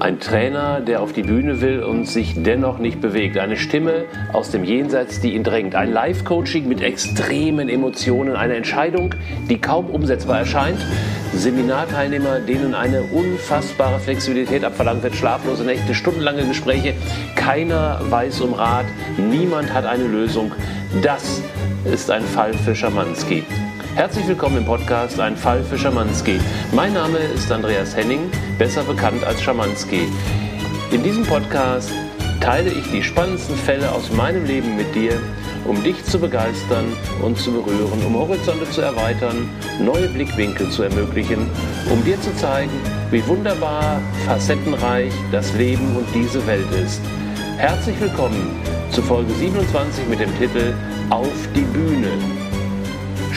Ein Trainer, der auf die Bühne will und sich dennoch nicht bewegt. Eine Stimme aus dem Jenseits, die ihn drängt. Ein Live-Coaching mit extremen Emotionen. Eine Entscheidung, die kaum umsetzbar erscheint. Seminarteilnehmer, denen eine unfassbare Flexibilität abverlangt wird. Schlaflose Nächte, stundenlange Gespräche. Keiner weiß um Rat. Niemand hat eine Lösung. Das ist ein Fall für Schamanski. Herzlich willkommen im Podcast Ein Fall für Schamanski. Mein Name ist Andreas Henning, besser bekannt als Schamanski. In diesem Podcast teile ich die spannendsten Fälle aus meinem Leben mit dir, um dich zu begeistern und zu berühren, um Horizonte zu erweitern, neue Blickwinkel zu ermöglichen, um dir zu zeigen, wie wunderbar, facettenreich das Leben und diese Welt ist. Herzlich willkommen zu Folge 27 mit dem Titel Auf die Bühne.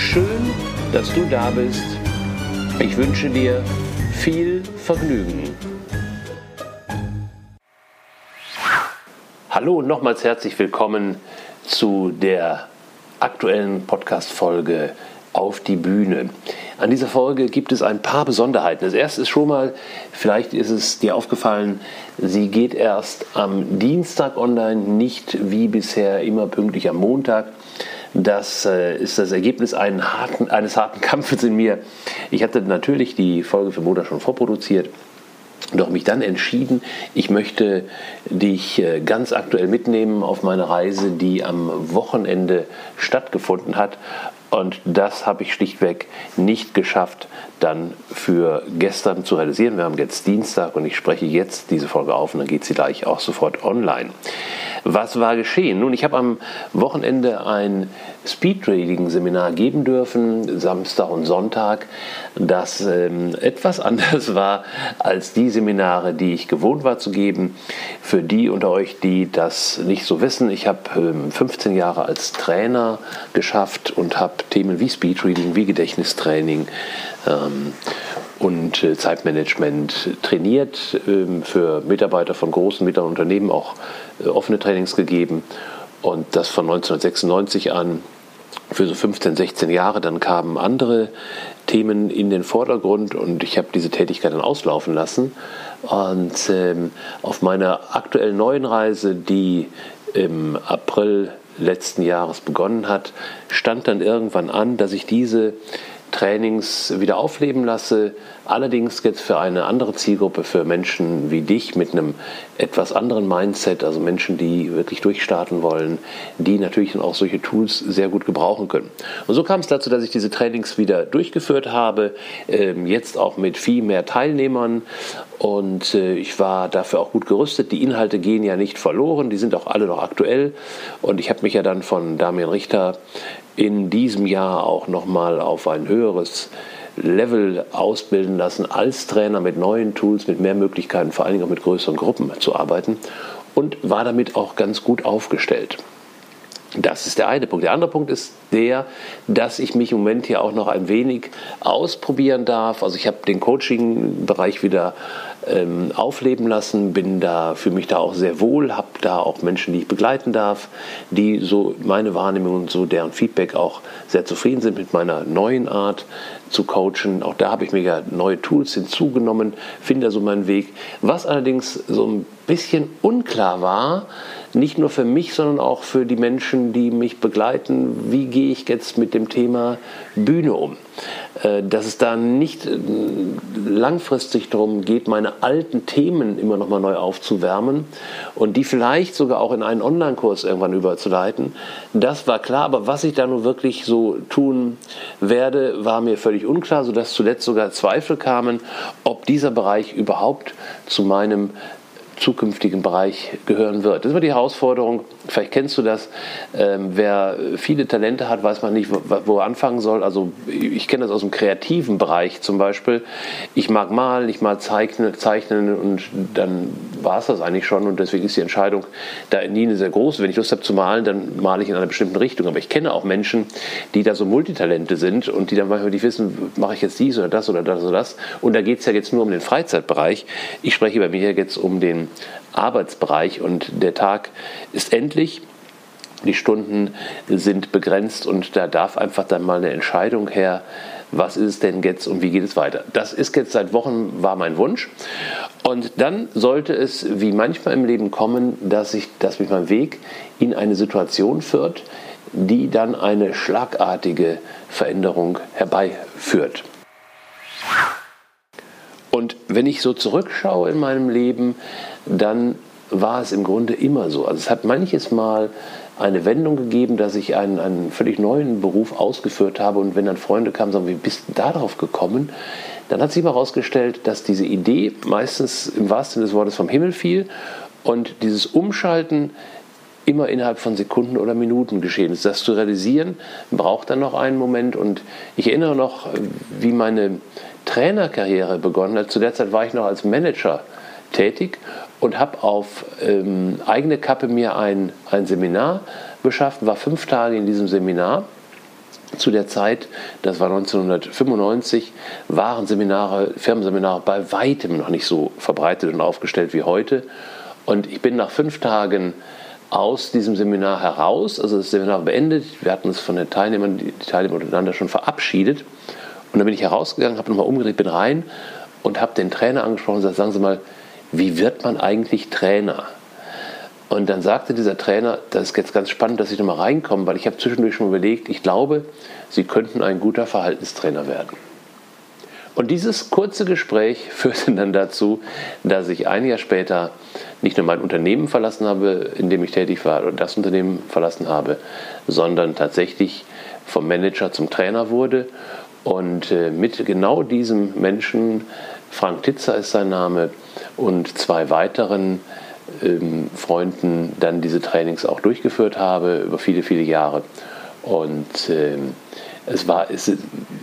Schön, dass du da bist. Ich wünsche dir viel Vergnügen. Hallo und nochmals herzlich willkommen zu der aktuellen Podcast-Folge auf die Bühne. An dieser Folge gibt es ein paar Besonderheiten. Das erste ist schon mal, vielleicht ist es dir aufgefallen, sie geht erst am Dienstag online, nicht wie bisher immer pünktlich am Montag. Das äh, ist das Ergebnis harten, eines harten Kampfes in mir. Ich hatte natürlich die Folge für Montag schon vorproduziert. Doch mich dann entschieden, ich möchte dich äh, ganz aktuell mitnehmen auf meine Reise, die am Wochenende stattgefunden hat. Und das habe ich schlichtweg nicht geschafft, dann für gestern zu realisieren. Wir haben jetzt Dienstag und ich spreche jetzt diese Folge auf und dann geht sie gleich auch sofort online. Was war geschehen? Nun, ich habe am Wochenende ein Speedtrading-Seminar geben dürfen, Samstag und Sonntag, das ähm, etwas anders war als die Seminare, die ich gewohnt war zu geben. Für die unter euch, die das nicht so wissen, ich habe ähm, 15 Jahre als Trainer geschafft und habe Themen wie Speedreading, wie Gedächtnistraining, ähm, und äh, Zeitmanagement trainiert, ähm, für Mitarbeiter von großen mittleren Unternehmen auch offene Trainings gegeben und das von 1996 an für so 15, 16 Jahre. Dann kamen andere Themen in den Vordergrund und ich habe diese Tätigkeit dann auslaufen lassen. Und ähm, auf meiner aktuellen neuen Reise, die im April letzten Jahres begonnen hat, stand dann irgendwann an, dass ich diese Trainings wieder aufleben lasse. Allerdings jetzt für eine andere Zielgruppe, für Menschen wie dich mit einem etwas anderen Mindset, also Menschen, die wirklich durchstarten wollen, die natürlich dann auch solche Tools sehr gut gebrauchen können. Und so kam es dazu, dass ich diese Trainings wieder durchgeführt habe, ähm, jetzt auch mit viel mehr Teilnehmern und äh, ich war dafür auch gut gerüstet. Die Inhalte gehen ja nicht verloren, die sind auch alle noch aktuell und ich habe mich ja dann von Damian Richter in diesem Jahr auch nochmal auf ein höheres Level ausbilden lassen, als Trainer mit neuen Tools, mit mehr Möglichkeiten, vor allen Dingen auch mit größeren Gruppen zu arbeiten und war damit auch ganz gut aufgestellt. Das ist der eine Punkt. Der andere Punkt ist der, dass ich mich im Moment hier auch noch ein wenig ausprobieren darf. Also ich habe den Coaching-Bereich wieder ähm, aufleben lassen, bin da, fühle mich da auch sehr wohl, habe da auch Menschen, die ich begleiten darf, die so meine Wahrnehmung und so deren Feedback auch sehr zufrieden sind mit meiner neuen Art zu coachen. Auch da habe ich mir ja neue Tools hinzugenommen, finde da so meinen Weg. Was allerdings so ein bisschen unklar war, nicht nur für mich, sondern auch für die Menschen, die mich begleiten, wie gehe ich jetzt mit dem Thema Bühne um. Äh, dass es da nicht äh, langfristig darum geht, meine alten Themen immer noch mal neu aufzuwärmen und die vielleicht sogar auch in einen Online-Kurs irgendwann überzuleiten. Das war klar, aber was ich da nun wirklich so tun werde, war mir völlig unklar, sodass zuletzt sogar Zweifel kamen, ob dieser Bereich überhaupt zu meinem zukünftigen Bereich gehören wird. Das ist immer die Herausforderung, vielleicht kennst du das, ähm, wer viele Talente hat, weiß man nicht, wo, wo er anfangen soll. Also ich kenne das aus dem kreativen Bereich zum Beispiel. Ich mag malen, ich mag zeichnen, zeichnen und dann war es das eigentlich schon und deswegen ist die Entscheidung da nie eine sehr große. Wenn ich Lust habe zu malen, dann male ich in einer bestimmten Richtung. Aber ich kenne auch Menschen, die da so Multitalente sind und die dann manchmal nicht wissen, mache ich jetzt dies oder das oder das oder das. Und da geht es ja jetzt nur um den Freizeitbereich. Ich spreche bei mir jetzt um den Arbeitsbereich und der Tag ist endlich. Die Stunden sind begrenzt und da darf einfach dann mal eine Entscheidung her, was ist es denn jetzt und wie geht es weiter. Das ist jetzt seit Wochen, war mein Wunsch. Und dann sollte es, wie manchmal im Leben kommen, dass, ich, dass mich mein Weg in eine Situation führt, die dann eine schlagartige Veränderung herbeiführt. Und wenn ich so zurückschaue in meinem Leben, dann war es im Grunde immer so. Also es hat manches Mal eine Wendung gegeben, dass ich einen, einen völlig neuen Beruf ausgeführt habe und wenn dann Freunde kamen sagen, wie bist du darauf gekommen? Dann hat sich mal herausgestellt, dass diese Idee meistens im wahrsten Sinne des Wortes vom Himmel fiel und dieses Umschalten immer innerhalb von Sekunden oder Minuten geschehen ist. Das zu realisieren braucht dann noch einen Moment und ich erinnere noch, wie meine Trainerkarriere begonnen. Zu der Zeit war ich noch als Manager tätig und habe auf ähm, eigene Kappe mir ein, ein Seminar beschafft, war fünf Tage in diesem Seminar. Zu der Zeit, das war 1995, waren Seminare, Firmenseminare bei weitem noch nicht so verbreitet und aufgestellt wie heute. Und ich bin nach fünf Tagen aus diesem Seminar heraus, also das Seminar beendet. Wir hatten uns von den Teilnehmern, die Teilnehmer untereinander schon verabschiedet. Und dann bin ich herausgegangen, habe nochmal umgedreht, bin rein und habe den Trainer angesprochen und gesagt, sagen Sie mal, wie wird man eigentlich Trainer? Und dann sagte dieser Trainer, das ist jetzt ganz spannend, dass ich nochmal reinkomme, weil ich habe zwischendurch schon überlegt, ich glaube, Sie könnten ein guter Verhaltenstrainer werden. Und dieses kurze Gespräch führte dann dazu, dass ich ein Jahr später nicht nur mein Unternehmen verlassen habe, in dem ich tätig war, oder das Unternehmen verlassen habe, sondern tatsächlich vom Manager zum Trainer wurde. Und äh, mit genau diesem Menschen, Frank Titzer ist sein Name, und zwei weiteren ähm, Freunden dann diese Trainings auch durchgeführt habe über viele, viele Jahre. Und ähm, es war, es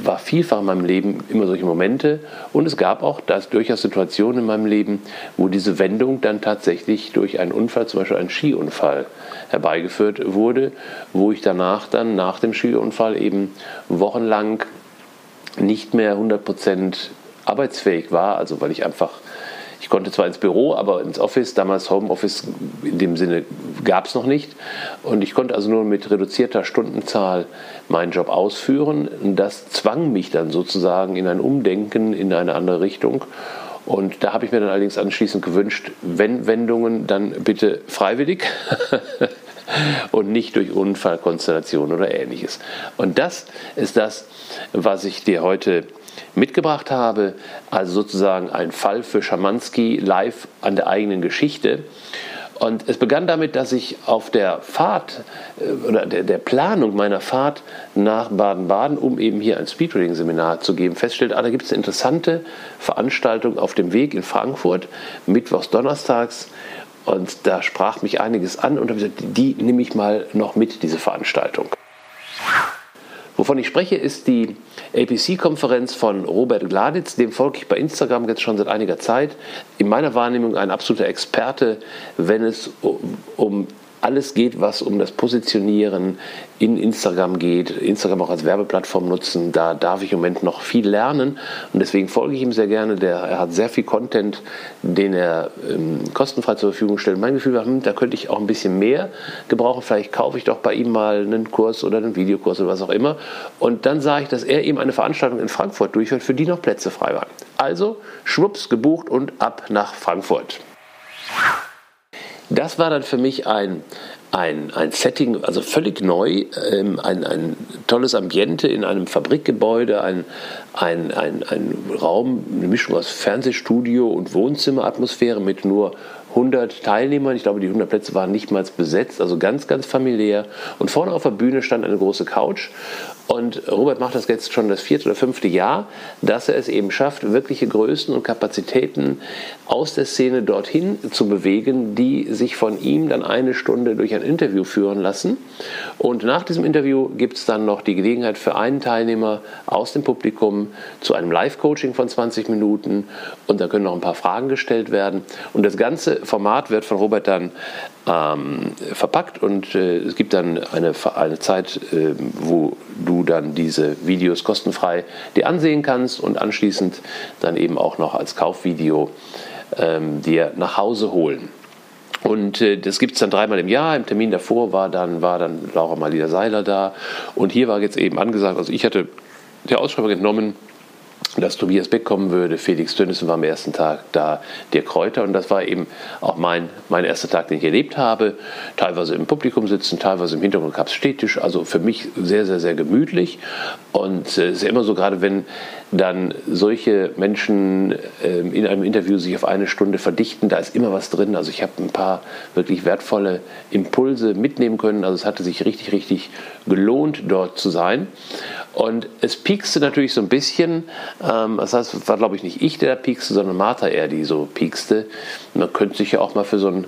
war vielfach in meinem Leben immer solche Momente und es gab auch das, durchaus Situationen in meinem Leben, wo diese Wendung dann tatsächlich durch einen Unfall, zum Beispiel einen Skiunfall, herbeigeführt wurde, wo ich danach dann nach dem Skiunfall eben wochenlang nicht mehr 100% arbeitsfähig war, also weil ich einfach ich konnte zwar ins Büro, aber ins Office, damals Homeoffice in dem Sinne gab es noch nicht. Und ich konnte also nur mit reduzierter Stundenzahl meinen Job ausführen. Das zwang mich dann sozusagen in ein Umdenken in eine andere Richtung. Und da habe ich mir dann allerdings anschließend gewünscht, wenn Wendungen, dann bitte freiwillig und nicht durch Unfallkonstellation oder ähnliches. Und das ist das, was ich dir heute mitgebracht habe, also sozusagen ein Fall für Schamanski live an der eigenen Geschichte. Und es begann damit, dass ich auf der Fahrt äh, oder der, Planung meiner Fahrt nach Baden-Baden, um eben hier ein Speedreading-Seminar zu geben, feststellte, ah, da gibt es eine interessante Veranstaltung auf dem Weg in Frankfurt, mittwochs, donnerstags. Und da sprach mich einiges an und habe gesagt, die nehme ich mal noch mit, diese Veranstaltung. Wovon ich spreche, ist die APC-Konferenz von Robert Gladitz. Dem folge ich bei Instagram jetzt schon seit einiger Zeit. In meiner Wahrnehmung ein absoluter Experte, wenn es um alles geht, was um das Positionieren in Instagram geht, Instagram auch als Werbeplattform nutzen, da darf ich im Moment noch viel lernen und deswegen folge ich ihm sehr gerne. Der, er hat sehr viel Content, den er ähm, kostenfrei zur Verfügung stellt. Mein Gefühl war, hm, da könnte ich auch ein bisschen mehr gebrauchen. Vielleicht kaufe ich doch bei ihm mal einen Kurs oder einen Videokurs oder was auch immer. Und dann sah ich, dass er eben eine Veranstaltung in Frankfurt durchführt, für die noch Plätze frei waren. Also schwupps gebucht und ab nach Frankfurt. Das war dann für mich ein, ein, ein Setting, also völlig neu, ähm, ein, ein tolles Ambiente in einem Fabrikgebäude, ein, ein, ein, ein Raum, eine Mischung aus Fernsehstudio und Wohnzimmeratmosphäre mit nur 100 Teilnehmern. Ich glaube, die 100 Plätze waren nicht mal besetzt, also ganz, ganz familiär. Und vorne auf der Bühne stand eine große Couch und Robert macht das jetzt schon das vierte oder fünfte Jahr, dass er es eben schafft, wirkliche Größen und Kapazitäten aus der Szene dorthin zu bewegen, die sich von ihm dann eine Stunde durch ein Interview führen lassen. Und nach diesem Interview gibt es dann noch die Gelegenheit für einen Teilnehmer aus dem Publikum zu einem Live-Coaching von 20 Minuten und da können noch ein paar Fragen gestellt werden. Und das ganze Format wird von Robert dann ähm, verpackt und äh, es gibt dann eine, eine Zeit, äh, wo du dann diese Videos kostenfrei dir ansehen kannst und anschließend dann eben auch noch als Kaufvideo ähm, dir nach Hause holen. Und äh, das gibt es dann dreimal im Jahr. Im Termin davor war dann, war dann Laura Malida Seiler da. Und hier war jetzt eben angesagt, also ich hatte der Ausschreibung entnommen, dass Tobias Beck kommen würde, Felix Dönnissen war am ersten Tag da, der Kräuter. Und das war eben auch mein, mein erster Tag, den ich erlebt habe. Teilweise im Publikum sitzen, teilweise im Hintergrund gab es Städtisch, also für mich sehr, sehr, sehr gemütlich. Und es ist ja immer so, gerade wenn dann solche Menschen äh, in einem Interview sich auf eine Stunde verdichten, da ist immer was drin. Also ich habe ein paar wirklich wertvolle Impulse mitnehmen können, also es hatte sich richtig, richtig gelohnt, dort zu sein. Und es piekste natürlich so ein bisschen, ähm, das heißt, es war glaube ich nicht ich, der da piekste, sondern Martha eher, die so piekste. Man könnte sich ja auch mal für so ein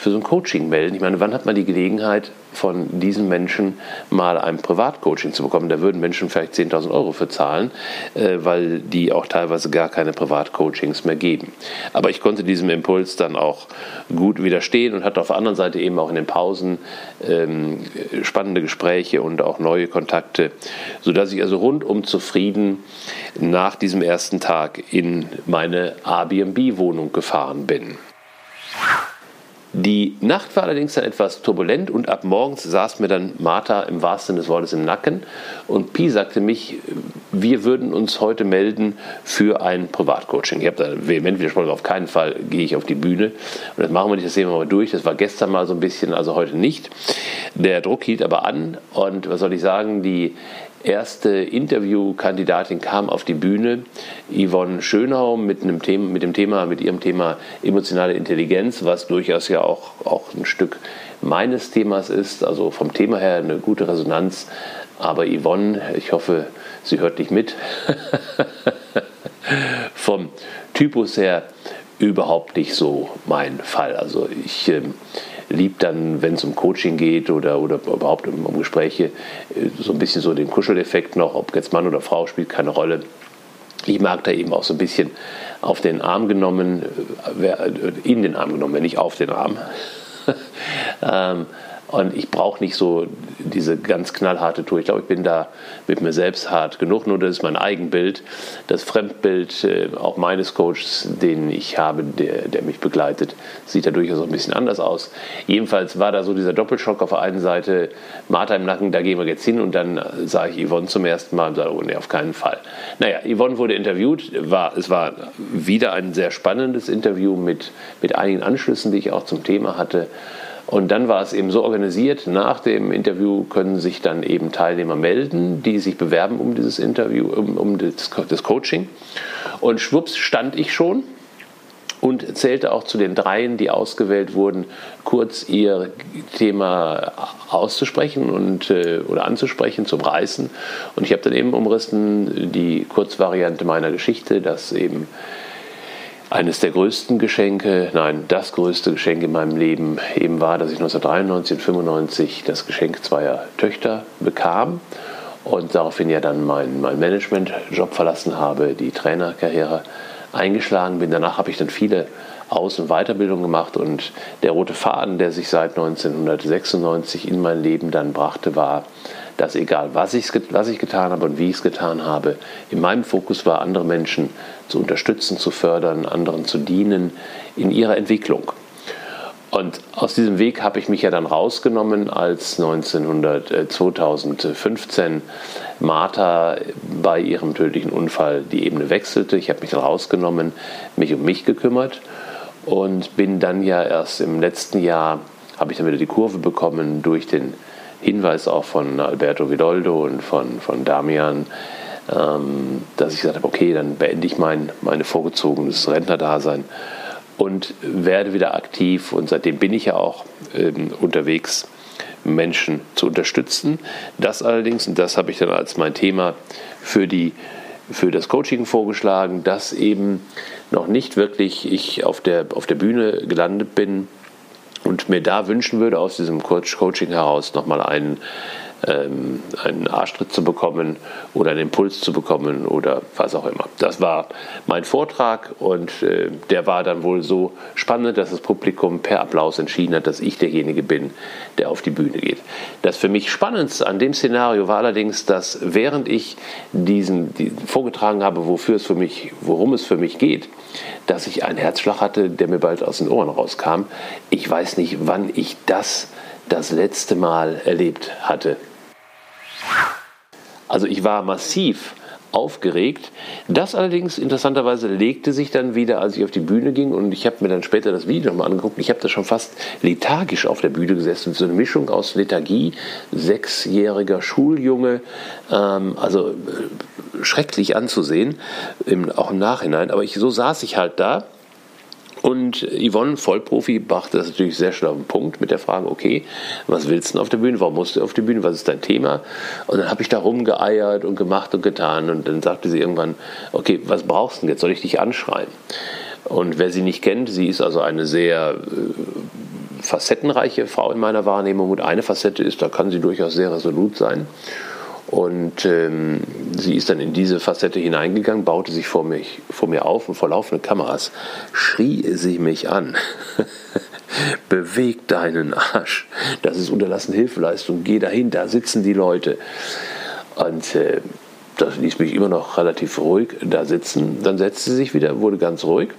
für so ein Coaching melden. Ich meine, wann hat man die Gelegenheit, von diesen Menschen mal ein Privatcoaching zu bekommen? Da würden Menschen vielleicht 10.000 Euro für zahlen, äh, weil die auch teilweise gar keine Privatcoachings mehr geben. Aber ich konnte diesem Impuls dann auch gut widerstehen und hatte auf der anderen Seite eben auch in den Pausen ähm, spannende Gespräche und auch neue Kontakte, sodass ich also rundum zufrieden nach diesem ersten Tag in meine Airbnb-Wohnung gefahren bin. Die Nacht war allerdings dann etwas turbulent und ab morgens saß mir dann Martha im wahrsten Sinne des Wortes im Nacken und Pi sagte mich, wir würden uns heute melden für ein Privatcoaching. Ich habe da vehement widersprochen, auf keinen Fall gehe ich auf die Bühne und das machen wir nicht, das sehen wir mal durch. Das war gestern mal so ein bisschen, also heute nicht. Der Druck hielt aber an und was soll ich sagen, die erste Interviewkandidatin kam auf die Bühne, Yvonne Schönau mit, einem Thema, mit dem Thema, mit ihrem Thema emotionale Intelligenz, was durchaus ja auch, auch ein Stück meines Themas ist, also vom Thema her eine gute Resonanz. Aber Yvonne, ich hoffe, sie hört nicht mit, vom Typus her überhaupt nicht so mein Fall. Also ich liebe dann, wenn es um Coaching geht oder, oder überhaupt um, um Gespräche, äh, so ein bisschen so den Kuscheleffekt noch, ob jetzt Mann oder Frau spielt keine Rolle. Ich mag da eben auch so ein bisschen auf den Arm genommen, äh, äh, in den Arm genommen, wenn nicht auf den Arm. ähm, und ich brauche nicht so diese ganz knallharte Tour. Ich glaube, ich bin da mit mir selbst hart genug. Nur das ist mein Eigenbild. Das Fremdbild äh, auch meines Coaches, den ich habe, der, der mich begleitet, sieht da durchaus ein bisschen anders aus. Jedenfalls war da so dieser Doppelschock auf der einen Seite, Martha im Nacken, da gehen wir jetzt hin. Und dann sah ich Yvonne zum ersten Mal und sage, oh nee, auf keinen Fall. Naja, Yvonne wurde interviewt. War, es war wieder ein sehr spannendes Interview mit, mit einigen Anschlüssen, die ich auch zum Thema hatte. Und dann war es eben so organisiert, nach dem Interview können sich dann eben Teilnehmer melden, die sich bewerben um dieses Interview, um, um das, das Coaching. Und schwupps stand ich schon und zählte auch zu den dreien, die ausgewählt wurden, kurz ihr Thema auszusprechen und, äh, oder anzusprechen, zum Reißen. Und ich habe dann eben umrissen die Kurzvariante meiner Geschichte, dass eben eines der größten Geschenke, nein, das größte Geschenk in meinem Leben eben war, dass ich 1993 und 95 das Geschenk zweier Töchter bekam und daraufhin ja dann meinen mein Management-Job verlassen habe, die Trainerkarriere eingeschlagen bin. Danach habe ich dann viele Aus- und Weiterbildungen gemacht und der rote Faden, der sich seit 1996 in mein Leben dann brachte, war, dass egal was ich, was ich getan habe und wie ich es getan habe, in meinem Fokus war, andere Menschen zu unterstützen, zu fördern, anderen zu dienen in ihrer Entwicklung. Und aus diesem Weg habe ich mich ja dann rausgenommen, als 1900, äh, 2015 Martha bei ihrem tödlichen Unfall die Ebene wechselte. Ich habe mich rausgenommen, mich um mich gekümmert und bin dann ja erst im letzten Jahr, habe ich dann wieder die Kurve bekommen durch den Hinweis auch von Alberto Vidoldo und von, von Damian, dass ich gesagt habe, okay, dann beende ich mein meine vorgezogenes Rentnerdasein und werde wieder aktiv. Und seitdem bin ich ja auch ähm, unterwegs, Menschen zu unterstützen. Das allerdings, und das habe ich dann als mein Thema für, die, für das Coaching vorgeschlagen, dass eben noch nicht wirklich ich auf der, auf der Bühne gelandet bin und mir da wünschen würde, aus diesem Coaching heraus nochmal einen ähm, einen Arschtritt zu bekommen oder einen Impuls zu bekommen oder was auch immer. Das war mein Vortrag und äh, der war dann wohl so spannend, dass das Publikum per Applaus entschieden hat, dass ich derjenige bin, der auf die Bühne geht. Das für mich Spannendste an dem Szenario war allerdings, dass während ich diesen, diesen vorgetragen habe, wofür es für mich, worum es für mich geht, dass ich einen Herzschlag hatte, der mir bald aus den Ohren rauskam. Ich weiß nicht, wann ich das das letzte Mal erlebt hatte. Also ich war massiv aufgeregt. Das allerdings interessanterweise legte sich dann wieder, als ich auf die Bühne ging und ich habe mir dann später das Video nochmal angeguckt. Ich habe da schon fast lethargisch auf der Bühne gesessen, so eine Mischung aus Lethargie, sechsjähriger Schuljunge, ähm, also äh, schrecklich anzusehen, im, auch im Nachhinein. Aber ich, so saß ich halt da und Yvonne, Vollprofi, brachte das natürlich sehr schnell auf den Punkt mit der Frage, okay, was willst du denn auf der Bühne? Warum musst du auf die Bühne? Was ist dein Thema? Und dann habe ich da rumgeeiert und gemacht und getan. Und dann sagte sie irgendwann, okay, was brauchst du denn jetzt? Soll ich dich anschreien? Und wer sie nicht kennt, sie ist also eine sehr äh, facettenreiche Frau in meiner Wahrnehmung. Und eine Facette ist, da kann sie durchaus sehr resolut sein. Und ähm, sie ist dann in diese Facette hineingegangen, baute sich vor, mich, vor mir auf und vor laufenden Kameras schrie sie mich an. Beweg deinen Arsch. Das ist unterlassene Hilfeleistung. Geh dahin, da sitzen die Leute. Und äh, das ließ mich immer noch relativ ruhig da sitzen. Dann setzte sie sich wieder, wurde ganz ruhig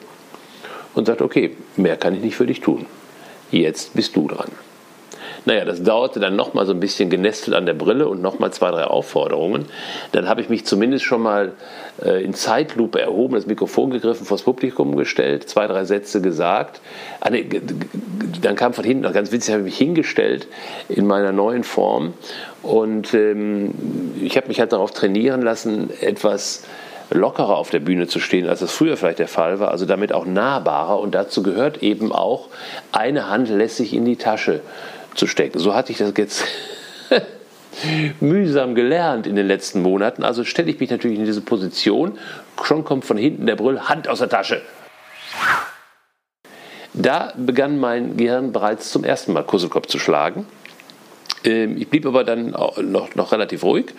und sagte, okay, mehr kann ich nicht für dich tun. Jetzt bist du dran. Naja, das dauerte dann nochmal so ein bisschen genestelt an der Brille und nochmal zwei, drei Aufforderungen. Dann habe ich mich zumindest schon mal äh, in Zeitlupe erhoben, das Mikrofon gegriffen, vors Publikum gestellt, zwei, drei Sätze gesagt. Ah, nee, dann kam von hinten, ganz witzig, habe ich mich hingestellt in meiner neuen Form und ähm, ich habe mich halt darauf trainieren lassen, etwas lockerer auf der Bühne zu stehen, als das früher vielleicht der Fall war, also damit auch nahbarer. Und dazu gehört eben auch, eine Hand lässig in die Tasche zu stecken. So hatte ich das jetzt mühsam gelernt in den letzten Monaten. Also stelle ich mich natürlich in diese Position. Schon kommt von hinten der Brüll, Hand aus der Tasche. Da begann mein Gehirn bereits zum ersten Mal Kusselkopf zu schlagen. Ähm, ich blieb aber dann noch, noch relativ ruhig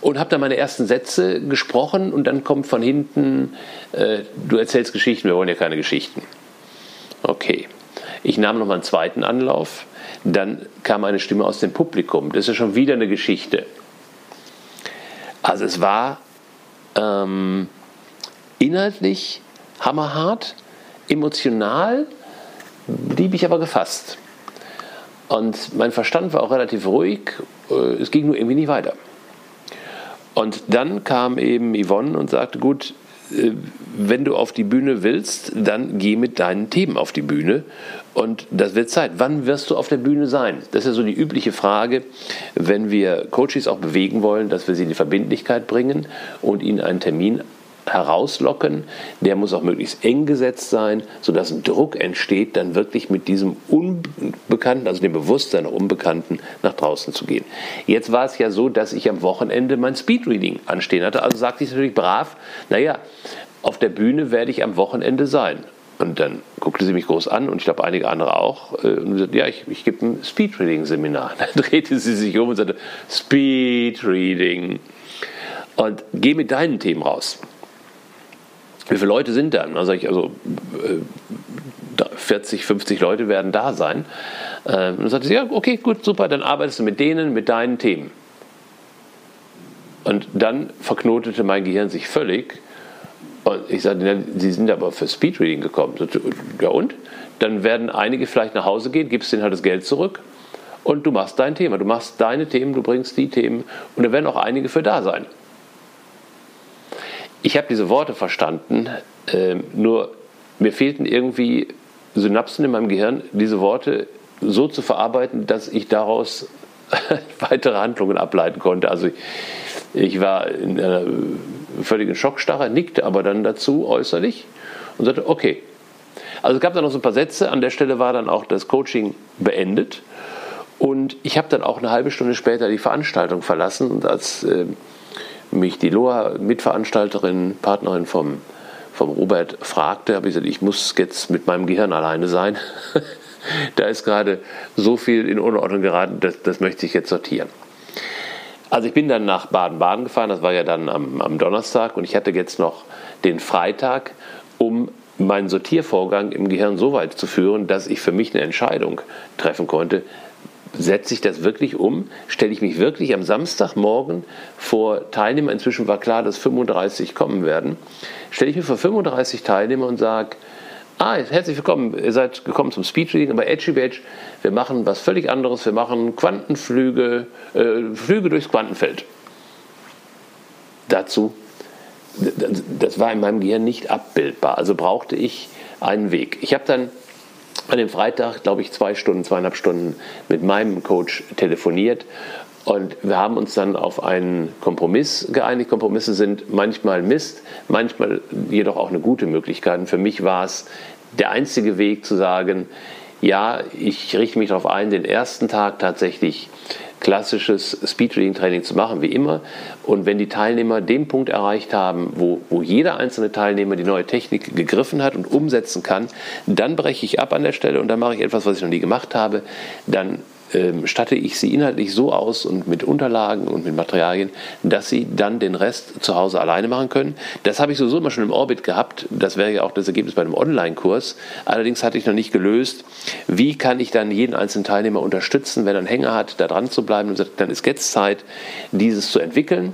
und habe dann meine ersten Sätze gesprochen und dann kommt von hinten, äh, du erzählst Geschichten, wir wollen ja keine Geschichten. Okay. Ich nahm noch mal einen zweiten Anlauf dann kam eine Stimme aus dem Publikum. Das ist schon wieder eine Geschichte. Also es war ähm, inhaltlich hammerhart, emotional blieb ich aber gefasst. Und mein Verstand war auch relativ ruhig, äh, es ging nur irgendwie nicht weiter. Und dann kam eben Yvonne und sagte, gut, wenn du auf die Bühne willst, dann geh mit deinen Themen auf die Bühne. Und das wird Zeit. Wann wirst du auf der Bühne sein? Das ist ja so die übliche Frage, wenn wir Coaches auch bewegen wollen, dass wir sie in die Verbindlichkeit bringen und ihnen einen Termin herauslocken. Der muss auch möglichst eng gesetzt sein, sodass ein Druck entsteht, dann wirklich mit diesem Unbekannten, also dem Bewusstsein der Unbekannten, nach draußen zu gehen. Jetzt war es ja so, dass ich am Wochenende mein Speedreading anstehen hatte. Also sagte ich natürlich brav, naja, auf der Bühne werde ich am Wochenende sein. Und dann guckte sie mich groß an und ich glaube einige andere auch äh, und sagte, ja, ich, ich gebe ein Speedreading-Seminar. Dann drehte sie sich um und sagte, Speedreading. Und geh mit deinen Themen raus wie viele Leute sind da? Dann sage ich, also 40, äh, 50 Leute werden da sein. Ähm, und dann sagte sie, ja, okay, gut, super, dann arbeitest du mit denen, mit deinen Themen. Und dann verknotete mein Gehirn sich völlig. Und ich sagte, Sie sind aber für Speedreading gekommen. Ja und? Dann werden einige vielleicht nach Hause gehen, gibst denen halt das Geld zurück und du machst dein Thema. Du machst deine Themen, du bringst die Themen und da werden auch einige für da sein. Ich habe diese Worte verstanden, äh, nur mir fehlten irgendwie Synapsen in meinem Gehirn, diese Worte so zu verarbeiten, dass ich daraus weitere Handlungen ableiten konnte. Also ich, ich war in einer völligen Schockstarre, nickte aber dann dazu äußerlich und sagte, okay. Also es gab dann noch so ein paar Sätze, an der Stelle war dann auch das Coaching beendet und ich habe dann auch eine halbe Stunde später die Veranstaltung verlassen und als äh, mich die Loa, Mitveranstalterin, Partnerin vom, vom Robert, fragte, habe ich gesagt, ich muss jetzt mit meinem Gehirn alleine sein. da ist gerade so viel in Unordnung geraten, das, das möchte ich jetzt sortieren. Also ich bin dann nach Baden-Baden gefahren, das war ja dann am, am Donnerstag und ich hatte jetzt noch den Freitag, um meinen Sortiervorgang im Gehirn so weit zu führen, dass ich für mich eine Entscheidung treffen konnte, setze ich das wirklich um? Stelle ich mich wirklich am Samstagmorgen vor Teilnehmer, inzwischen war klar, dass 35 kommen werden, stelle ich mich vor 35 Teilnehmer und sage, ah, herzlich willkommen, ihr seid gekommen zum Speedreading bei Edgy Badge. Wir machen was völlig anderes, wir machen Quantenflüge, äh, Flüge durchs Quantenfeld. Dazu das war in meinem Gehirn nicht abbildbar. Also brauchte ich einen Weg. Ich habe dann an dem Freitag, glaube ich, zwei Stunden, zweieinhalb Stunden mit meinem Coach telefoniert und wir haben uns dann auf einen Kompromiss geeinigt. Kompromisse sind manchmal Mist, manchmal jedoch auch eine gute Möglichkeit. Und für mich war es der einzige Weg zu sagen, ja, ich richte mich darauf ein, den ersten Tag tatsächlich klassisches Speedreading-Training zu machen, wie immer. Und wenn die Teilnehmer den Punkt erreicht haben, wo, wo jeder einzelne Teilnehmer die neue Technik gegriffen hat und umsetzen kann, dann breche ich ab an der Stelle und dann mache ich etwas, was ich noch nie gemacht habe. Dann statte ich sie inhaltlich so aus und mit Unterlagen und mit Materialien, dass sie dann den Rest zu Hause alleine machen können. Das habe ich sowieso immer schon im Orbit gehabt. Das wäre ja auch das Ergebnis bei einem Online-Kurs. Allerdings hatte ich noch nicht gelöst, wie kann ich dann jeden einzelnen Teilnehmer unterstützen, wenn er einen Hänger hat, da dran zu bleiben und sagt, dann ist jetzt Zeit, dieses zu entwickeln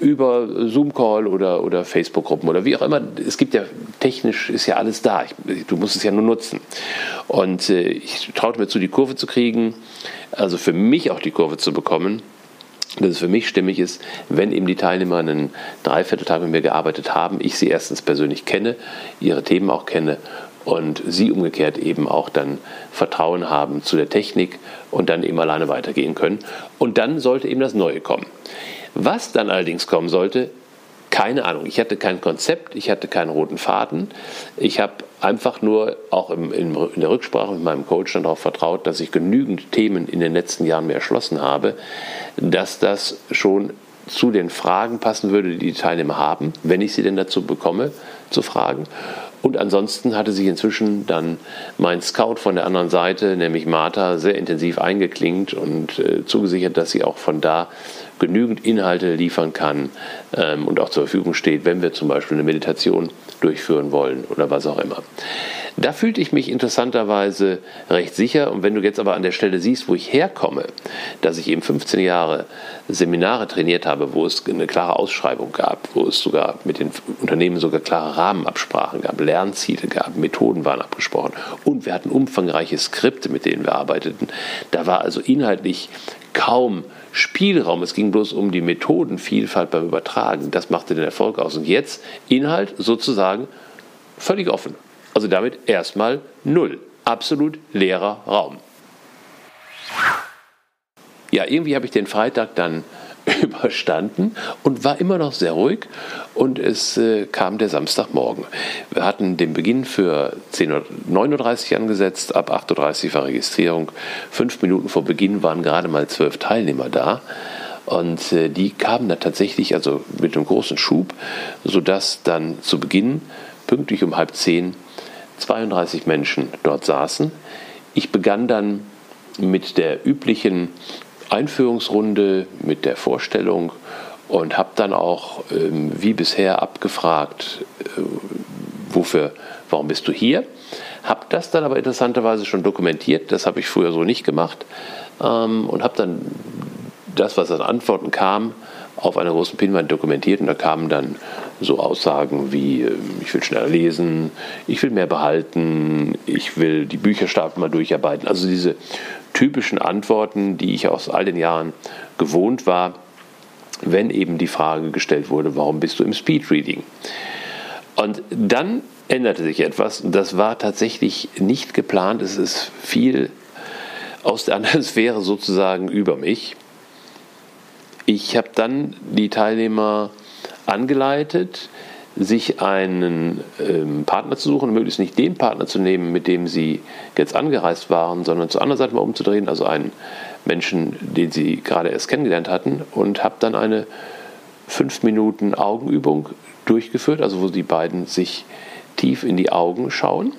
über Zoom-Call oder, oder Facebook-Gruppen oder wie auch immer. Es gibt ja technisch ist ja alles da. Ich, du musst es ja nur nutzen. Und äh, ich traute mir zu, die Kurve zu kriegen also für mich auch die Kurve zu bekommen, dass es für mich stimmig ist, wenn eben die Teilnehmer einen Dreivierteltag mit mir gearbeitet haben, ich sie erstens persönlich kenne, ihre Themen auch kenne und sie umgekehrt eben auch dann Vertrauen haben zu der Technik und dann eben alleine weitergehen können. Und dann sollte eben das Neue kommen. Was dann allerdings kommen sollte, keine Ahnung. Ich hatte kein Konzept, ich hatte keinen roten Faden. Ich habe einfach nur auch im, in, in, der Rücksprache mit meinem Coach dann darauf vertraut, dass ich genügend Themen in den letzten Jahren mir erschlossen habe, dass das schon zu den Fragen passen würde, die die Teilnehmer haben, wenn ich sie denn dazu bekomme, zu fragen. Und ansonsten hatte sich inzwischen dann mein Scout von der anderen Seite, nämlich Martha, sehr intensiv eingeklingt und äh, zugesichert, dass sie auch von da genügend Inhalte liefern kann ähm, und auch zur Verfügung steht, wenn wir zum Beispiel eine Meditation durchführen wollen oder was auch immer. Da fühlte ich mich interessanterweise recht sicher. Und wenn du jetzt aber an der Stelle siehst, wo ich herkomme, dass ich eben 15 Jahre Seminare trainiert habe, wo es eine klare Ausschreibung gab, wo es sogar mit den Unternehmen sogar klare Rahmenabsprachen gab, Lernziele gab, Methoden waren abgesprochen und wir hatten umfangreiche Skripte, mit denen wir arbeiteten. Da war also inhaltlich kaum Spielraum. Es ging bloß um die Methodenvielfalt beim Übertragen. Das machte den Erfolg aus. Und jetzt Inhalt sozusagen völlig offen. Also damit erstmal null. Absolut leerer Raum. Ja, irgendwie habe ich den Freitag dann überstanden und war immer noch sehr ruhig und es äh, kam der Samstagmorgen. Wir hatten den Beginn für 9.30 Uhr angesetzt, ab 8.30 Uhr war Registrierung. Fünf Minuten vor Beginn waren gerade mal zwölf Teilnehmer da und äh, die kamen dann tatsächlich also mit einem großen Schub, sodass dann zu Beginn pünktlich um halb zehn 32 Menschen dort saßen. Ich begann dann mit der üblichen Einführungsrunde mit der Vorstellung und habe dann auch ähm, wie bisher abgefragt, äh, wofür, warum bist du hier? Habe das dann aber interessanterweise schon dokumentiert, das habe ich früher so nicht gemacht ähm, und habe dann das, was an Antworten kam, auf einer großen Pinwand dokumentiert und da kamen dann so Aussagen wie, äh, ich will schneller lesen, ich will mehr behalten, ich will die Bücherstapel mal durcharbeiten. Also diese typischen Antworten, die ich aus all den Jahren gewohnt war, wenn eben die Frage gestellt wurde, warum bist du im Speedreading? Und dann änderte sich etwas das war tatsächlich nicht geplant. Es ist viel aus der anderen Sphäre sozusagen über mich. Ich habe dann die Teilnehmer angeleitet, sich einen ähm, Partner zu suchen, möglichst nicht den Partner zu nehmen, mit dem sie jetzt angereist waren, sondern zur anderen Seite mal umzudrehen, also einen Menschen, den sie gerade erst kennengelernt hatten, und habe dann eine fünf Minuten Augenübung durchgeführt, also wo die beiden sich tief in die Augen schauen.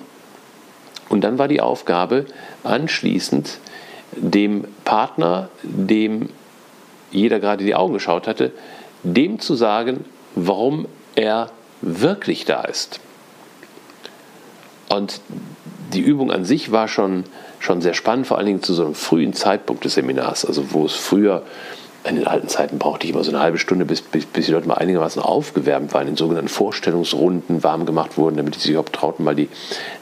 Und dann war die Aufgabe anschließend dem Partner, dem jeder gerade die Augen geschaut hatte, dem zu sagen, warum er wirklich da ist. Und die Übung an sich war schon, schon sehr spannend, vor allen Dingen zu so einem frühen Zeitpunkt des Seminars, also wo es früher in den alten Zeiten brauchte ich immer so eine halbe Stunde, bis, bis, bis die Leute mal einigermaßen aufgewärmt waren, in sogenannten Vorstellungsrunden warm gemacht wurden, damit die sich überhaupt trauten, mal die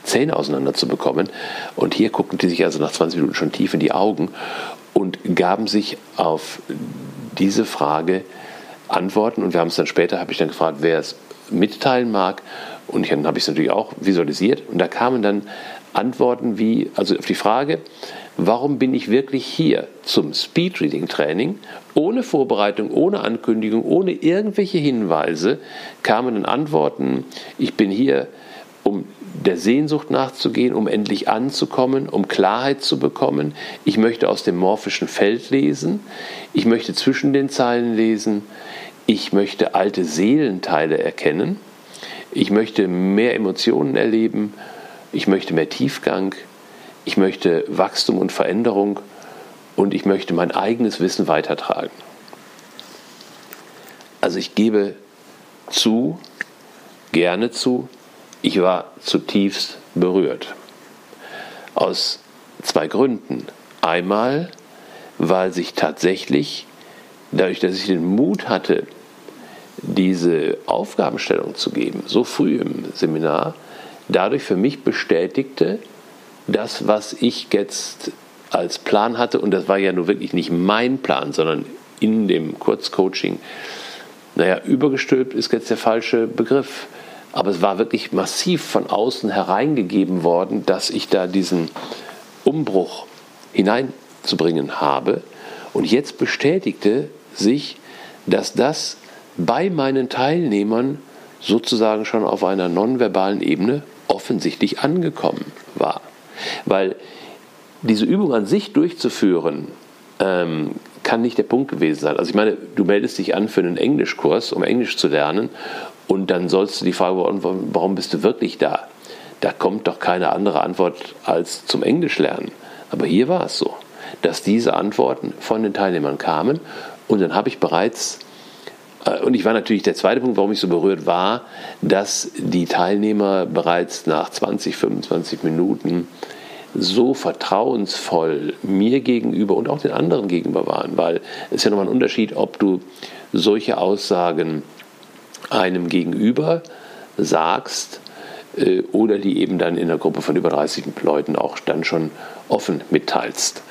Zähne auseinander zu bekommen. Und hier guckten die sich also nach 20 Minuten schon tief in die Augen und gaben sich auf diese Frage Antworten. Und wir haben es dann später, habe ich dann gefragt, wer es mitteilen mag. Und dann habe ich es natürlich auch visualisiert. Und da kamen dann Antworten wie, also auf die Frage, warum bin ich wirklich hier zum Speedreading-Training? Ohne Vorbereitung, ohne Ankündigung, ohne irgendwelche Hinweise kamen dann Antworten, ich bin hier, um der Sehnsucht nachzugehen, um endlich anzukommen, um Klarheit zu bekommen. Ich möchte aus dem morphischen Feld lesen. Ich möchte zwischen den Zeilen lesen. Ich möchte alte Seelenteile erkennen. Ich möchte mehr Emotionen erleben. Ich möchte mehr Tiefgang. Ich möchte Wachstum und Veränderung. Und ich möchte mein eigenes Wissen weitertragen. Also ich gebe zu, gerne zu, ich war zutiefst berührt. Aus zwei Gründen. Einmal, weil sich tatsächlich, dadurch, dass ich den Mut hatte, diese Aufgabenstellung zu geben, so früh im Seminar, dadurch für mich bestätigte, das, was ich jetzt als Plan hatte, und das war ja nur wirklich nicht mein Plan, sondern in dem Kurzcoaching, naja, übergestülpt ist jetzt der falsche Begriff aber es war wirklich massiv von außen hereingegeben worden, dass ich da diesen Umbruch hineinzubringen habe. Und jetzt bestätigte sich, dass das bei meinen Teilnehmern sozusagen schon auf einer nonverbalen Ebene offensichtlich angekommen war. Weil diese Übung an sich durchzuführen, ähm, kann nicht der Punkt gewesen sein. Also ich meine, du meldest dich an für einen Englischkurs, um Englisch zu lernen und dann sollst du die Frage beantworten, warum bist du wirklich da? Da kommt doch keine andere Antwort als zum Englisch lernen. Aber hier war es so, dass diese Antworten von den Teilnehmern kamen und dann habe ich bereits, äh, und ich war natürlich der zweite Punkt, warum ich so berührt war, dass die Teilnehmer bereits nach 20, 25 Minuten so vertrauensvoll mir gegenüber und auch den anderen gegenüber waren, weil es ist ja nochmal ein Unterschied, ob du solche Aussagen einem Gegenüber sagst äh, oder die eben dann in einer Gruppe von über 30 Leuten auch dann schon offen mitteilst.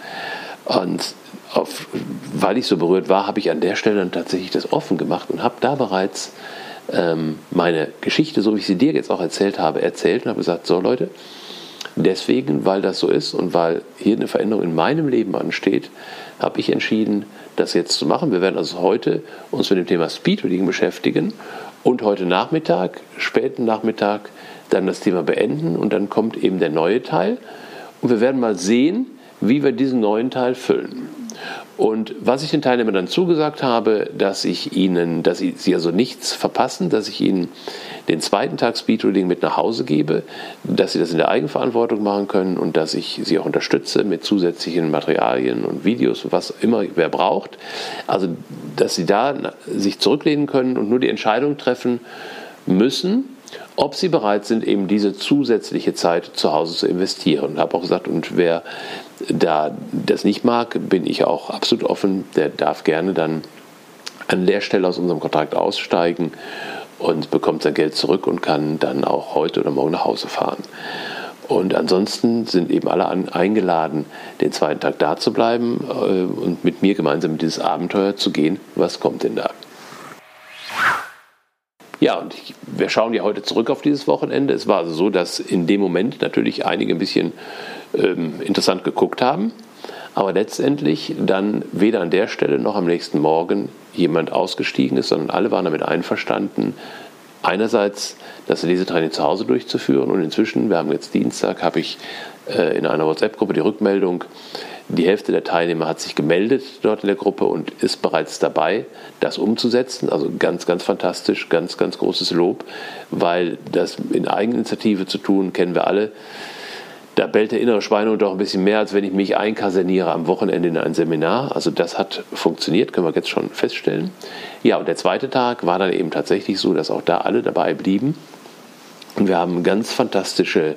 Und auf, weil ich so berührt war, habe ich an der Stelle dann tatsächlich das offen gemacht und habe da bereits ähm, meine Geschichte, so wie ich sie dir jetzt auch erzählt habe, erzählt und habe gesagt, so Leute, deswegen, weil das so ist und weil hier eine Veränderung in meinem Leben ansteht, habe ich entschieden, das jetzt zu machen. Wir werden also heute uns mit dem Thema Speedreading beschäftigen und heute Nachmittag, späten Nachmittag, dann das Thema beenden und dann kommt eben der neue Teil. Und wir werden mal sehen, wie wir diesen neuen Teil füllen. Und was ich den Teilnehmern dann zugesagt habe, dass ich ihnen, dass sie also nichts verpassen, dass ich ihnen den zweiten Tag Speedreading mit nach Hause gebe, dass sie das in der Eigenverantwortung machen können und dass ich sie auch unterstütze mit zusätzlichen Materialien und Videos, was immer wer braucht. Also, dass sie da sich zurücklehnen können und nur die Entscheidung treffen müssen, ob sie bereit sind, eben diese zusätzliche Zeit zu Hause zu investieren. Und habe auch gesagt, und wer da das nicht mag, bin ich auch absolut offen, der darf gerne dann an der Stelle aus unserem Kontrakt aussteigen und bekommt sein Geld zurück und kann dann auch heute oder morgen nach Hause fahren. Und ansonsten sind eben alle an, eingeladen, den zweiten Tag da zu bleiben äh, und mit mir gemeinsam dieses Abenteuer zu gehen. Was kommt denn da? Ja, und ich, wir schauen ja heute zurück auf dieses Wochenende. Es war also so, dass in dem Moment natürlich einige ein bisschen ähm, interessant geguckt haben, aber letztendlich dann weder an der Stelle noch am nächsten Morgen jemand ausgestiegen ist, sondern alle waren damit einverstanden, einerseits das Lesetraining zu Hause durchzuführen und inzwischen, wir haben jetzt Dienstag, habe ich äh, in einer WhatsApp-Gruppe die Rückmeldung, die Hälfte der Teilnehmer hat sich gemeldet dort in der Gruppe und ist bereits dabei, das umzusetzen. Also ganz, ganz fantastisch, ganz, ganz großes Lob, weil das in Eigeninitiative zu tun, kennen wir alle. Da bellt der innere Schweinehund doch ein bisschen mehr, als wenn ich mich einkaserniere am Wochenende in ein Seminar. Also das hat funktioniert, können wir jetzt schon feststellen. Ja, und der zweite Tag war dann eben tatsächlich so, dass auch da alle dabei blieben. Und wir haben ganz fantastische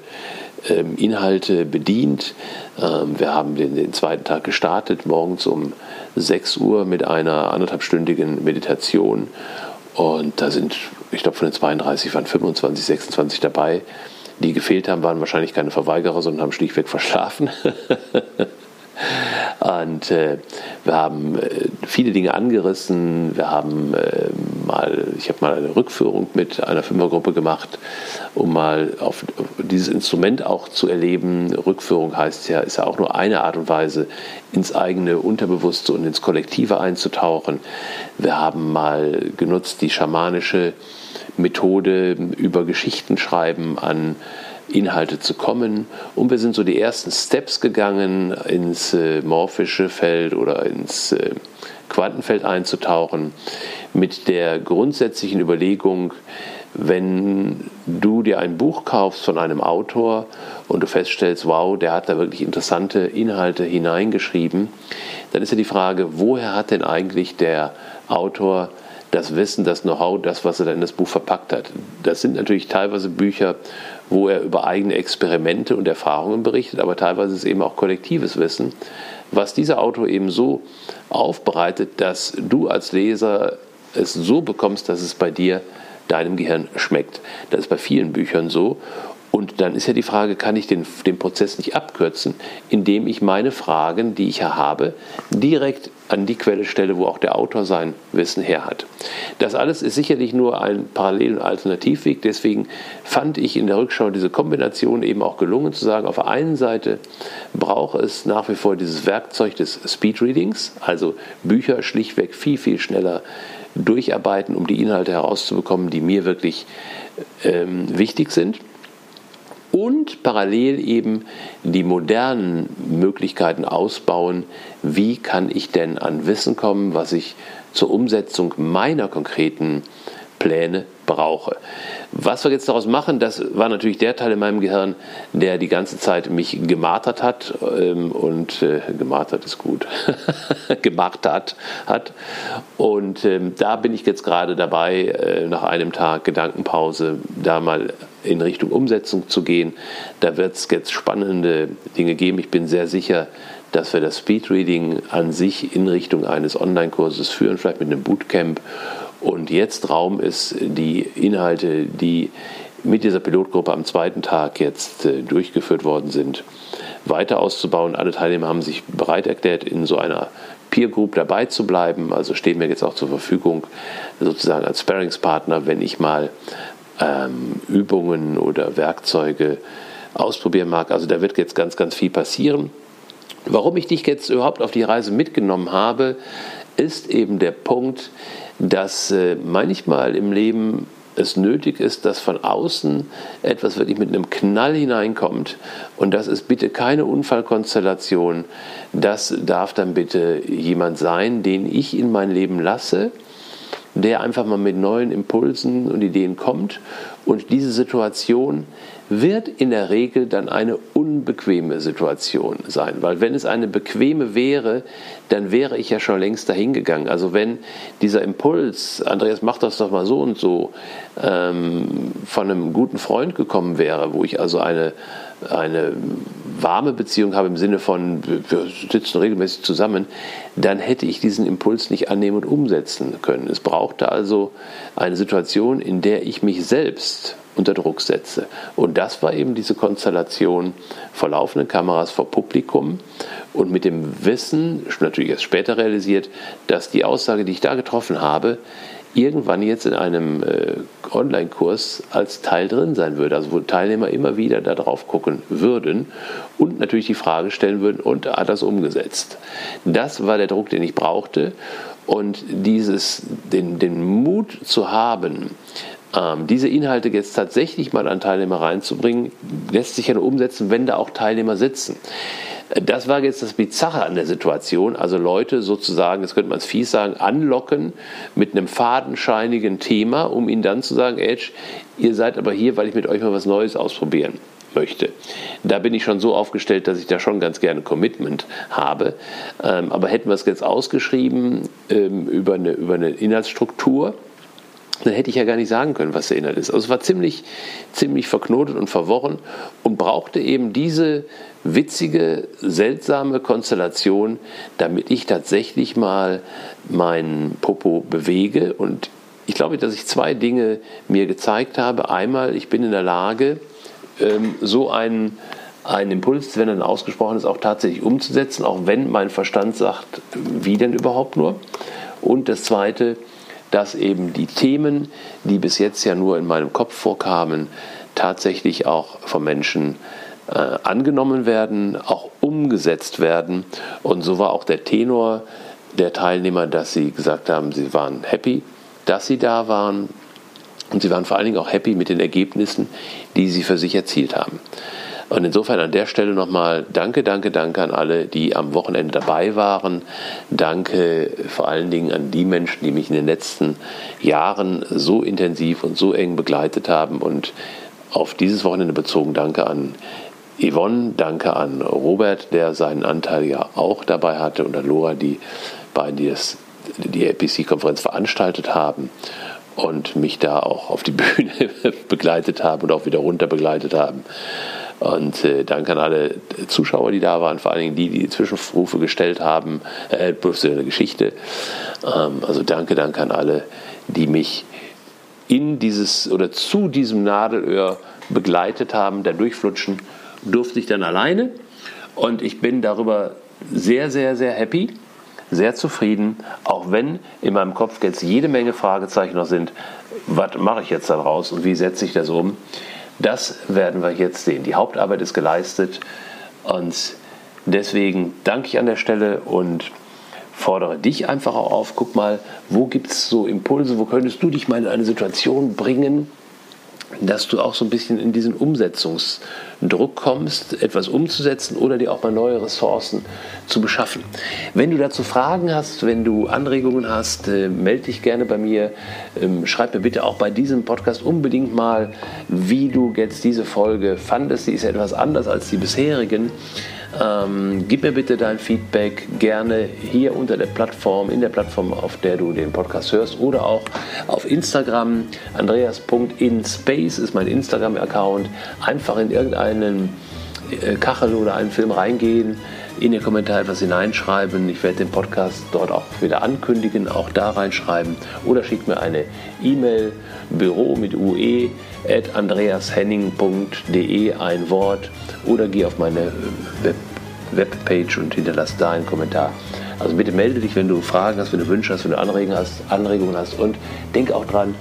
Inhalte bedient. Ähm, wir haben den, den, zweiten Tag gestartet, morgens um 6 Uhr mit einer anderthalbstündigen Meditation. Und da sind, ich glaube, von den 32 waren 25, 26 dabei. Die gefehlt haben, waren wahrscheinlich keine Verweigerer, sondern haben schlichtweg verschlafen. Und äh, wir haben äh, viele Dinge angerissen. Wir haben äh, mal, ich habe mal eine Rückführung mit einer Fünfergruppe gemacht, um mal auf, auf dieses Instrument auch zu erleben. Rückführung heißt ja, ist ja auch nur eine Art und Weise, ins eigene Unterbewusste und ins Kollektive einzutauchen. Wir haben mal genutzt die schamanische Methode über Geschichten schreiben an Inhalte zu kommen. Und wir sind so die ersten Steps gegangen, ins äh, morphische Feld oder ins äh, Quantenfeld einzutauchen, mit der grundsätzlichen Überlegung, wenn du dir ein Buch kaufst von einem Autor und du feststellst, wow, der hat da wirklich interessante Inhalte hineingeschrieben, dann ist ja die Frage, woher hat denn eigentlich der Autor das Wissen, das Know-how, das, was er da in das Buch verpackt hat. Das sind natürlich teilweise Bücher, wo er über eigene Experimente und Erfahrungen berichtet, aber teilweise ist es eben auch kollektives Wissen, was dieser Autor eben so aufbereitet, dass du als Leser es so bekommst, dass es bei dir, deinem Gehirn schmeckt. Das ist bei vielen Büchern so. Und dann ist ja die Frage, kann ich den, den Prozess nicht abkürzen, indem ich meine Fragen, die ich ja habe, direkt an die Quelle stelle, wo auch der Autor sein Wissen her hat. Das alles ist sicherlich nur ein Parallel- und Alternativweg. Deswegen fand ich in der Rückschau diese Kombination eben auch gelungen zu sagen, auf der einen Seite braucht es nach wie vor dieses Werkzeug des Speedreadings, also Bücher schlichtweg viel, viel schneller durcharbeiten, um die Inhalte herauszubekommen, die mir wirklich ähm, wichtig sind und parallel eben die modernen Möglichkeiten ausbauen, wie kann ich denn an Wissen kommen, was ich zur Umsetzung meiner konkreten Pläne brauche. Was wir jetzt daraus machen, das war natürlich der Teil in meinem Gehirn, der die ganze Zeit mich gemartert hat ähm, und äh, gemartert ist gut, gemartert hat. Und ähm, da bin ich jetzt gerade dabei, äh, nach einem Tag Gedankenpause, da mal in Richtung Umsetzung zu gehen. Da wird es jetzt spannende Dinge geben. Ich bin sehr sicher, dass wir das Speedreading an sich in Richtung eines Online-Kurses führen, vielleicht mit einem Bootcamp und jetzt Raum ist, die Inhalte, die mit dieser Pilotgruppe am zweiten Tag jetzt äh, durchgeführt worden sind, weiter auszubauen. Alle Teilnehmer haben sich bereit erklärt, in so einer Peer Group dabei zu bleiben. Also stehen mir jetzt auch zur Verfügung, sozusagen als Sparringspartner, wenn ich mal ähm, Übungen oder Werkzeuge ausprobieren mag. Also da wird jetzt ganz, ganz viel passieren. Warum ich dich jetzt überhaupt auf die Reise mitgenommen habe, ist eben der Punkt, dass äh, manchmal im Leben es nötig ist, dass von außen etwas wirklich mit einem Knall hineinkommt. Und das ist bitte keine Unfallkonstellation. Das darf dann bitte jemand sein, den ich in mein Leben lasse, der einfach mal mit neuen Impulsen und Ideen kommt und diese Situation wird in der Regel dann eine unbequeme Situation sein. Weil wenn es eine bequeme wäre, dann wäre ich ja schon längst dahin gegangen. Also wenn dieser Impuls, Andreas, mach das doch mal so und so, ähm, von einem guten Freund gekommen wäre, wo ich also eine, eine warme Beziehung habe im Sinne von, wir sitzen regelmäßig zusammen, dann hätte ich diesen Impuls nicht annehmen und umsetzen können. Es brauchte also eine Situation, in der ich mich selbst unter Druck setze. Und das war eben diese Konstellation vor laufenden Kameras, vor Publikum und mit dem Wissen, natürlich erst später realisiert, dass die Aussage, die ich da getroffen habe, irgendwann jetzt in einem äh, Online-Kurs als Teil drin sein würde, also wo Teilnehmer immer wieder da drauf gucken würden und natürlich die Frage stellen würden, und hat das umgesetzt? Das war der Druck, den ich brauchte und dieses, den, den Mut zu haben, ähm, diese Inhalte jetzt tatsächlich mal an Teilnehmer reinzubringen, lässt sich ja nur umsetzen, wenn da auch Teilnehmer sitzen. Das war jetzt das Bizarre an der Situation. Also Leute sozusagen, das könnte man es fies sagen, anlocken mit einem fadenscheinigen Thema, um ihnen dann zu sagen, Edge, ihr seid aber hier, weil ich mit euch mal was Neues ausprobieren möchte. Da bin ich schon so aufgestellt, dass ich da schon ganz gerne Commitment habe. Ähm, aber hätten wir es jetzt ausgeschrieben ähm, über, eine, über eine Inhaltsstruktur, dann hätte ich ja gar nicht sagen können, was der Inhalt ist. Also es war ziemlich, ziemlich verknotet und verworren und brauchte eben diese witzige, seltsame Konstellation, damit ich tatsächlich mal meinen Popo bewege. Und ich glaube, dass ich zwei Dinge mir gezeigt habe. Einmal, ich bin in der Lage, ähm, so einen einen Impuls, wenn er dann ausgesprochen ist, auch tatsächlich umzusetzen, auch wenn mein Verstand sagt, wie denn überhaupt nur. Und das Zweite, dass eben die Themen, die bis jetzt ja nur in meinem Kopf vorkamen, tatsächlich auch von Menschen äh, angenommen werden, auch umgesetzt werden. Und so war auch der Tenor der Teilnehmer, dass sie gesagt haben, sie waren happy, dass sie da waren. Und sie waren vor allen Dingen auch happy mit den Ergebnissen, die sie für sich erzielt haben. Und insofern an der Stelle nochmal danke, danke, danke an alle, die am Wochenende dabei waren. Danke vor allen Dingen an die Menschen, die mich in den letzten Jahren so intensiv und so eng begleitet haben. Und auf dieses Wochenende bezogen danke an Yvonne, danke an Robert, der seinen Anteil ja auch dabei hatte, und an Laura, die beiden, die die APC-Konferenz veranstaltet haben und mich da auch auf die Bühne begleitet haben und auch wieder runter begleitet haben. Und äh, danke an alle Zuschauer, die da waren, vor allen Dingen die, die die Zwischenrufe gestellt haben, äh, professionelle Geschichte. Ähm, also danke, danke an alle, die mich in dieses oder zu diesem Nadelöhr begleitet haben. Der Durchflutschen durfte ich dann alleine und ich bin darüber sehr, sehr, sehr happy, sehr zufrieden, auch wenn in meinem Kopf jetzt jede Menge Fragezeichen noch sind. Was mache ich jetzt daraus und wie setze ich das um? Das werden wir jetzt sehen. Die Hauptarbeit ist geleistet und deswegen danke ich an der Stelle und fordere dich einfach auf. Guck mal, wo gibt es so Impulse, wo könntest du dich mal in eine Situation bringen, dass du auch so ein bisschen in diesen Umsetzungsdruck kommst, etwas umzusetzen oder dir auch mal neue Ressourcen zu beschaffen. Wenn du dazu Fragen hast, wenn du Anregungen hast, äh, melde dich gerne bei mir. Ähm, schreib mir bitte auch bei diesem Podcast unbedingt mal, wie du jetzt diese Folge fandest. Sie ist etwas anders als die bisherigen. Ähm, gib mir bitte dein Feedback gerne hier unter der Plattform, in der Plattform, auf der du den Podcast hörst oder auch auf Instagram. Andreas.inspace ist mein Instagram-Account. Einfach in irgendeinen äh, Kachel oder einen Film reingehen, in den Kommentar etwas hineinschreiben. Ich werde den Podcast dort auch wieder ankündigen, auch da reinschreiben. Oder schick mir eine E-Mail, Büro mit UE at andreashenning.de ein Wort oder geh auf meine Web Webpage und hinterlass da einen Kommentar. Also bitte melde dich, wenn du Fragen hast, wenn du Wünsche hast, wenn du Anregungen hast, Anregungen hast und denk auch dran,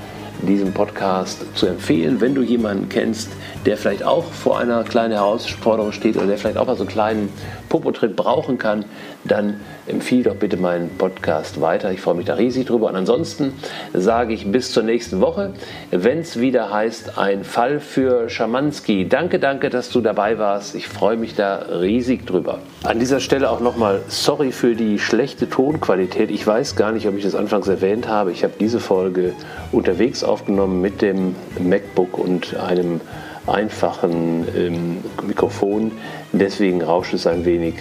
diesen Podcast zu empfehlen, wenn du jemanden kennst, der vielleicht auch vor einer kleinen Herausforderung steht oder der vielleicht auch mal so einen kleinen Popotritt brauchen kann, dann empfehle doch bitte meinen Podcast weiter. Ich freue mich da riesig drüber. Und ansonsten sage ich bis zur nächsten Woche, wenn es wieder heißt, ein Fall für Schamanski. Danke, danke, dass du dabei warst. Ich freue mich da riesig drüber. An dieser Stelle auch nochmal sorry für die schlechte Tonqualität. Ich weiß gar nicht, ob ich das anfangs erwähnt habe. Ich habe diese Folge unterwegs aufgenommen mit dem MacBook und einem einfachen ähm, Mikrofon. Deswegen rauscht es ein wenig.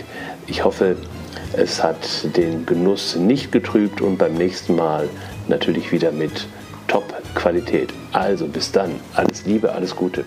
Ich hoffe, es hat den Genuss nicht getrübt und beim nächsten Mal natürlich wieder mit Top-Qualität. Also bis dann. Alles Liebe, alles Gute.